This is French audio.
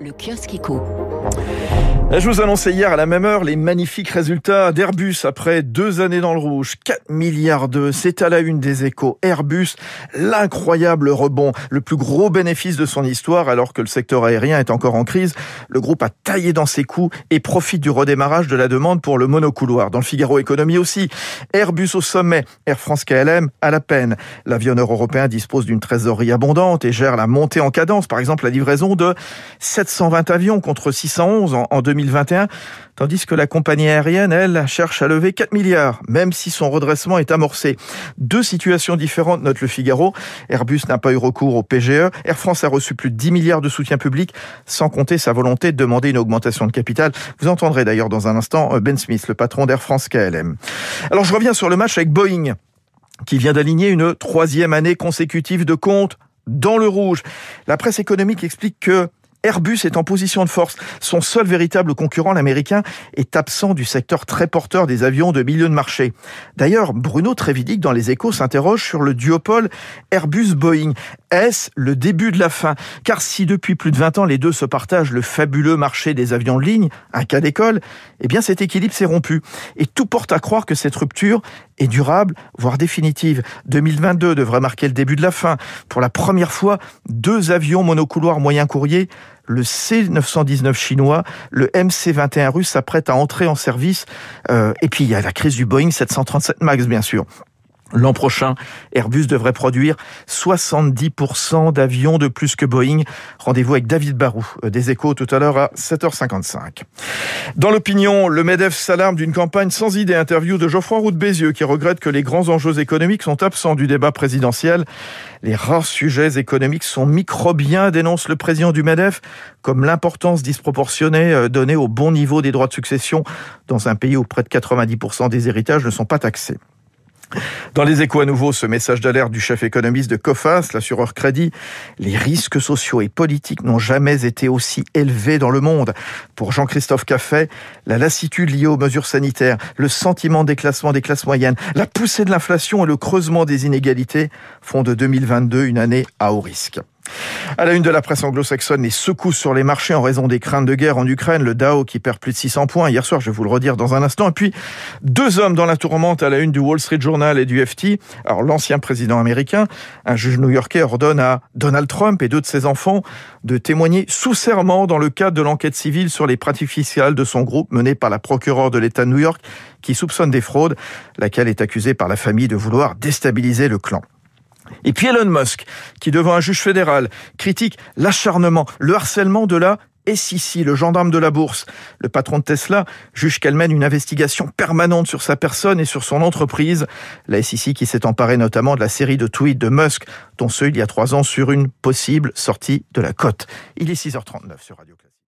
le kiosque éco. Je vous annonçais hier à la même heure les magnifiques résultats d'Airbus après deux années dans le rouge. 4 milliards d'euros, c'est à la une des échos. Airbus, l'incroyable rebond, le plus gros bénéfice de son histoire alors que le secteur aérien est encore en crise. Le groupe a taillé dans ses coûts et profite du redémarrage de la demande pour le monocouloir. Dans le Figaro Économie aussi, Airbus au sommet, Air France KLM à la peine. L'avionneur européen dispose d'une trésorerie abondante et gère la montée en cadence, par exemple la livraison de 720 avions contre 611 en, en 2021, tandis que la compagnie aérienne, elle, cherche à lever 4 milliards, même si son redressement est amorcé. Deux situations différentes, note le Figaro. Airbus n'a pas eu recours au PGE. Air France a reçu plus de 10 milliards de soutien public, sans compter sa volonté de demander une augmentation de capital. Vous entendrez d'ailleurs dans un instant Ben Smith, le patron d'Air France KLM. Alors je reviens sur le match avec Boeing, qui vient d'aligner une troisième année consécutive de compte dans le rouge. La presse économique explique que Airbus est en position de force. Son seul véritable concurrent, l'américain, est absent du secteur très porteur des avions de milieu de marché. D'ailleurs, Bruno Trévidic, dans les échos, s'interroge sur le duopole Airbus-Boeing. Est-ce le début de la fin? Car si depuis plus de 20 ans, les deux se partagent le fabuleux marché des avions de ligne, un cas d'école, eh bien cet équilibre s'est rompu. Et tout porte à croire que cette rupture est durable, voire définitive. 2022 devrait marquer le début de la fin. Pour la première fois, deux avions monocouloirs moyen courrier le C919 chinois, le MC21 russe s'apprête à entrer en service. Euh, et puis il y a la crise du Boeing 737 MAX, bien sûr. L'an prochain, Airbus devrait produire 70% d'avions de plus que Boeing. Rendez-vous avec David Barou euh, des échos tout à l'heure à 7h55. Dans l'opinion, le MEDEF s'alarme d'une campagne sans idée. Interview de Geoffroy Roux de Bézieux qui regrette que les grands enjeux économiques sont absents du débat présidentiel. Les rares sujets économiques sont microbiens, dénonce le président du MEDEF, comme l'importance disproportionnée euh, donnée au bon niveau des droits de succession dans un pays où près de 90% des héritages ne sont pas taxés. Dans les échos à nouveau, ce message d'alerte du chef économiste de COFAS, l'assureur crédit, les risques sociaux et politiques n'ont jamais été aussi élevés dans le monde. Pour Jean-Christophe Caffet, la lassitude liée aux mesures sanitaires, le sentiment d'éclassement des classes moyennes, la poussée de l'inflation et le creusement des inégalités font de 2022 une année à haut risque. À la une de la presse anglo-saxonne, les secousses sur les marchés en raison des craintes de guerre en Ukraine, le Dow qui perd plus de 600 points hier soir, je vais vous le redire dans un instant, et puis deux hommes dans la tourmente à la une du Wall Street Journal et du FT. Alors l'ancien président américain, un juge new-yorkais ordonne à Donald Trump et deux de ses enfants de témoigner sous serment dans le cadre de l'enquête civile sur les pratiques fiscales de son groupe mené par la procureure de l'État de New York qui soupçonne des fraudes, laquelle est accusée par la famille de vouloir déstabiliser le clan. Et puis Elon Musk, qui devant un juge fédéral critique l'acharnement, le harcèlement de la SEC, le gendarme de la bourse. Le patron de Tesla juge qu'elle mène une investigation permanente sur sa personne et sur son entreprise. La SEC qui s'est emparée notamment de la série de tweets de Musk, dont ceux il y a trois ans sur une possible sortie de la cote. Il est 6h39 sur Radio